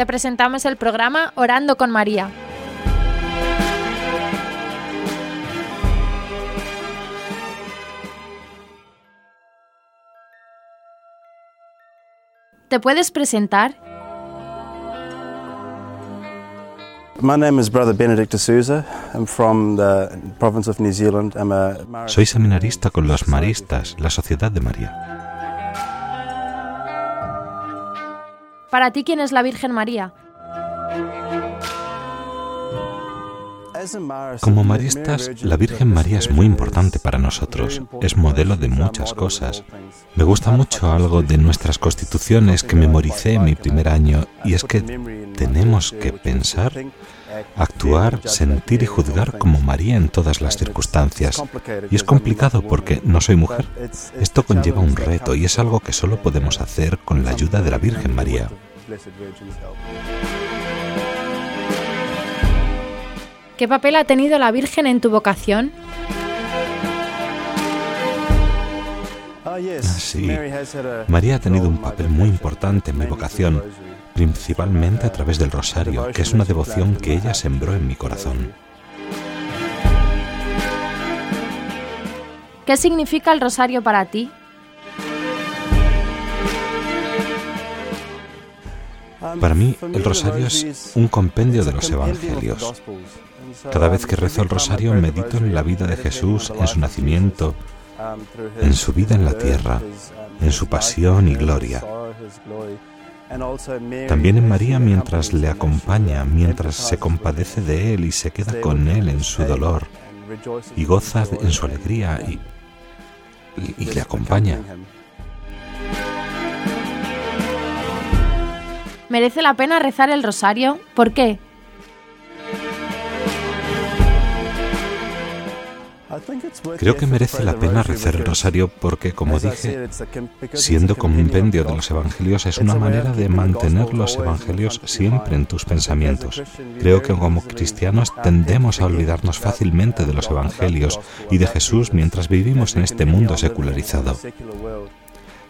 te presentamos el programa Orando con María. ¿Te puedes presentar? My name is Brother Benedict D'Souza. I'm from the province of New Zealand. I'm a Soy seminarista con los Maristas, la Sociedad de María. Para ti, ¿quién es la Virgen María? Como maristas, la Virgen María es muy importante para nosotros. Es modelo de muchas cosas. Me gusta mucho algo de nuestras constituciones que memoricé en mi primer año y es que tenemos que pensar, actuar, sentir y juzgar como María en todas las circunstancias. Y es complicado porque no soy mujer. Esto conlleva un reto y es algo que solo podemos hacer con la ayuda de la Virgen María. ¿Qué papel ha tenido la Virgen en tu vocación? Ah, sí, María ha tenido un papel muy importante en mi vocación, principalmente a través del rosario, que es una devoción que ella sembró en mi corazón. ¿Qué significa el rosario para ti? Para mí, el rosario es un compendio de los evangelios. Cada vez que rezo el rosario medito en la vida de Jesús, en su nacimiento, en su vida en la tierra, en su pasión y gloria. También en María mientras le acompaña, mientras se compadece de Él y se queda con Él en su dolor y goza en su alegría y, y, le acompaña. ¿Merece la pena rezar el rosario? ¿Por qué? Creo que merece la pena rezar el rosario porque, como dije, siendo compendio de los evangelios es una manera de mantener los evangelios siempre en tus pensamientos. Creo que como cristianos tendemos a olvidarnos fácilmente de los evangelios y de Jesús mientras vivimos en este mundo secularizado.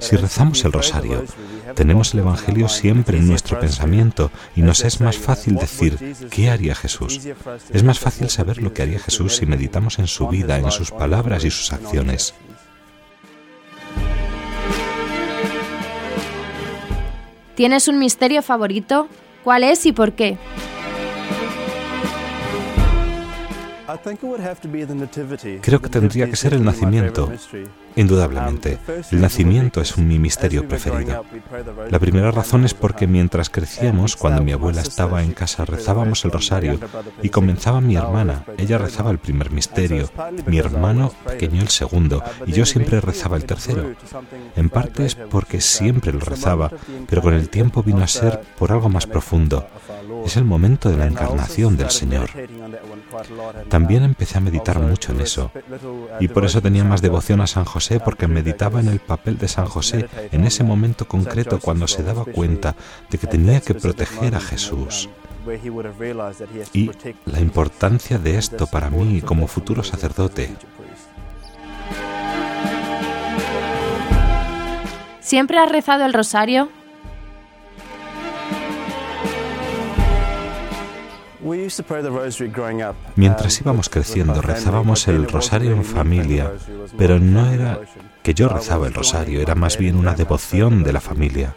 Si rezamos el rosario, tenemos el Evangelio siempre en nuestro pensamiento y nos es más fácil decir, ¿qué haría Jesús? Es más fácil saber lo que haría Jesús si meditamos en su vida, en sus palabras y sus acciones. ¿Tienes un misterio favorito? ¿Cuál es y por qué? Creo que tendría que ser el nacimiento. Indudablemente, el nacimiento es mi misterio preferido. La primera razón es porque mientras crecíamos, cuando mi abuela estaba en casa, rezábamos el rosario y comenzaba mi hermana. Ella rezaba el primer misterio, mi hermano pequeño el segundo y yo siempre rezaba el tercero. En parte es porque siempre lo rezaba, pero con el tiempo vino a ser por algo más profundo. Es el momento de la encarnación del Señor. También empecé a meditar mucho en eso y por eso tenía más devoción a San José porque meditaba en el papel de San José en ese momento concreto cuando se daba cuenta de que tenía que proteger a Jesús. Y la importancia de esto para mí como futuro sacerdote. ¿Siempre has rezado el rosario? Mientras íbamos creciendo rezábamos el rosario en familia, pero no era que yo rezaba el rosario, era más bien una devoción de la familia.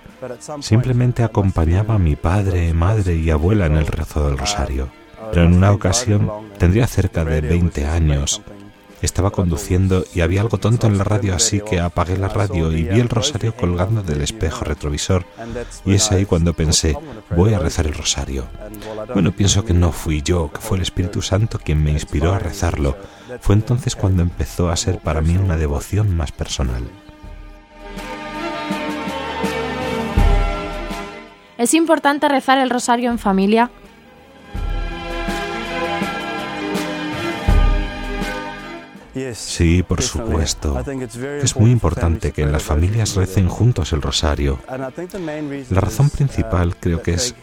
Simplemente acompañaba a mi padre, madre y abuela en el rezo del rosario. Pero en una ocasión, tendría cerca de 20 años, estaba conduciendo y había algo tonto en la radio, así que apagué la radio y vi el rosario colgando del espejo retrovisor. Y es ahí cuando pensé, voy a rezar el rosario. Bueno, pienso que no fui yo, que fue el Espíritu Santo quien me inspiró a rezarlo. Fue entonces cuando empezó a ser para mí una devoción más personal. ¿Es importante rezar el rosario en familia? Sí, por supuesto. Es muy importante que en las familias recen juntos el rosario. La razón principal creo que es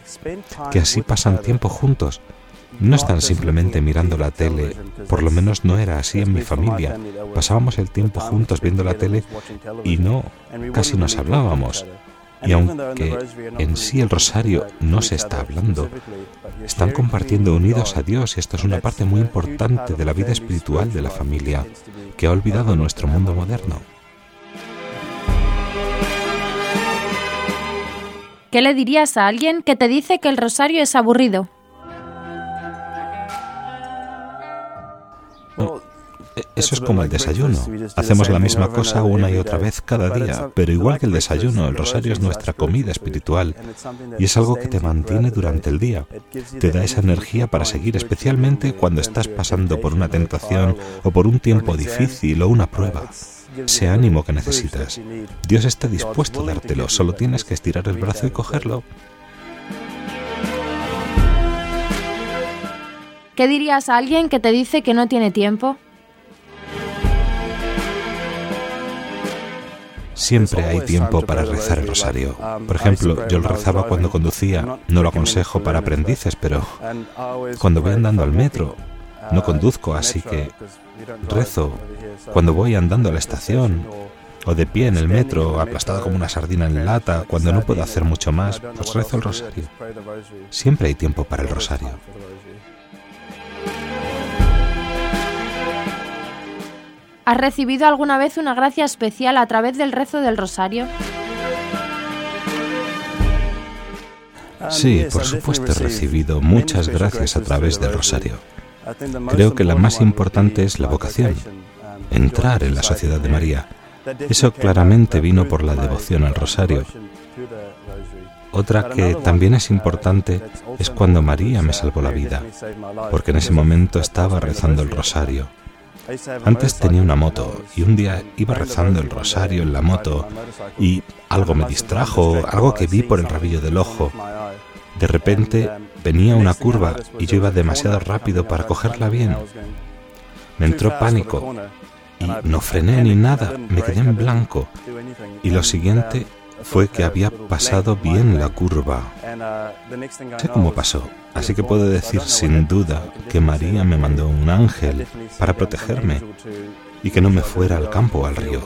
que así pasan tiempo juntos. No están simplemente mirando la tele, por lo menos no era así en mi familia. Pasábamos el tiempo juntos viendo la tele y no, casi nos hablábamos. Y aunque en sí el rosario no se está hablando, están compartiendo unidos a Dios y esto es una parte muy importante de la vida espiritual de la familia que ha olvidado nuestro mundo moderno. ¿Qué le dirías a alguien que te dice que el rosario es aburrido? Eso es como el desayuno. Hacemos la misma cosa una y otra vez cada día, pero igual que el desayuno, el rosario es nuestra comida espiritual y es algo que te mantiene durante el día. Te da esa energía para seguir, especialmente cuando estás pasando por una tentación o por un tiempo difícil o una prueba. Ese ánimo que necesitas. Dios está dispuesto a dártelo, solo tienes que estirar el brazo y cogerlo. ¿Qué dirías a alguien que te dice que no tiene tiempo? Siempre hay tiempo para rezar el rosario. Por ejemplo, yo lo rezaba cuando conducía. No lo aconsejo para aprendices, pero cuando voy andando al metro, no conduzco, así que rezo. Cuando voy andando a la estación, o de pie en el metro, aplastado como una sardina en lata, cuando no puedo hacer mucho más, pues rezo el rosario. Siempre hay tiempo para el rosario. ¿Has recibido alguna vez una gracia especial a través del rezo del rosario? Sí, por supuesto he recibido muchas gracias a través del rosario. Creo que la más importante es la vocación, entrar en la sociedad de María. Eso claramente vino por la devoción al rosario. Otra que también es importante es cuando María me salvó la vida, porque en ese momento estaba rezando el rosario antes tenía una moto y un día iba rezando el rosario en la moto y algo me distrajo, algo que vi por el rabillo del ojo. De repente venía una curva y yo iba demasiado rápido para cogerla bien. Me entró pánico y no frené ni nada, me quedé en blanco. Y lo siguiente fue que había pasado bien la curva. Sé cómo pasó, así que puedo decir sin duda que María me mandó un ángel para protegerme y que no me fuera al campo o al río.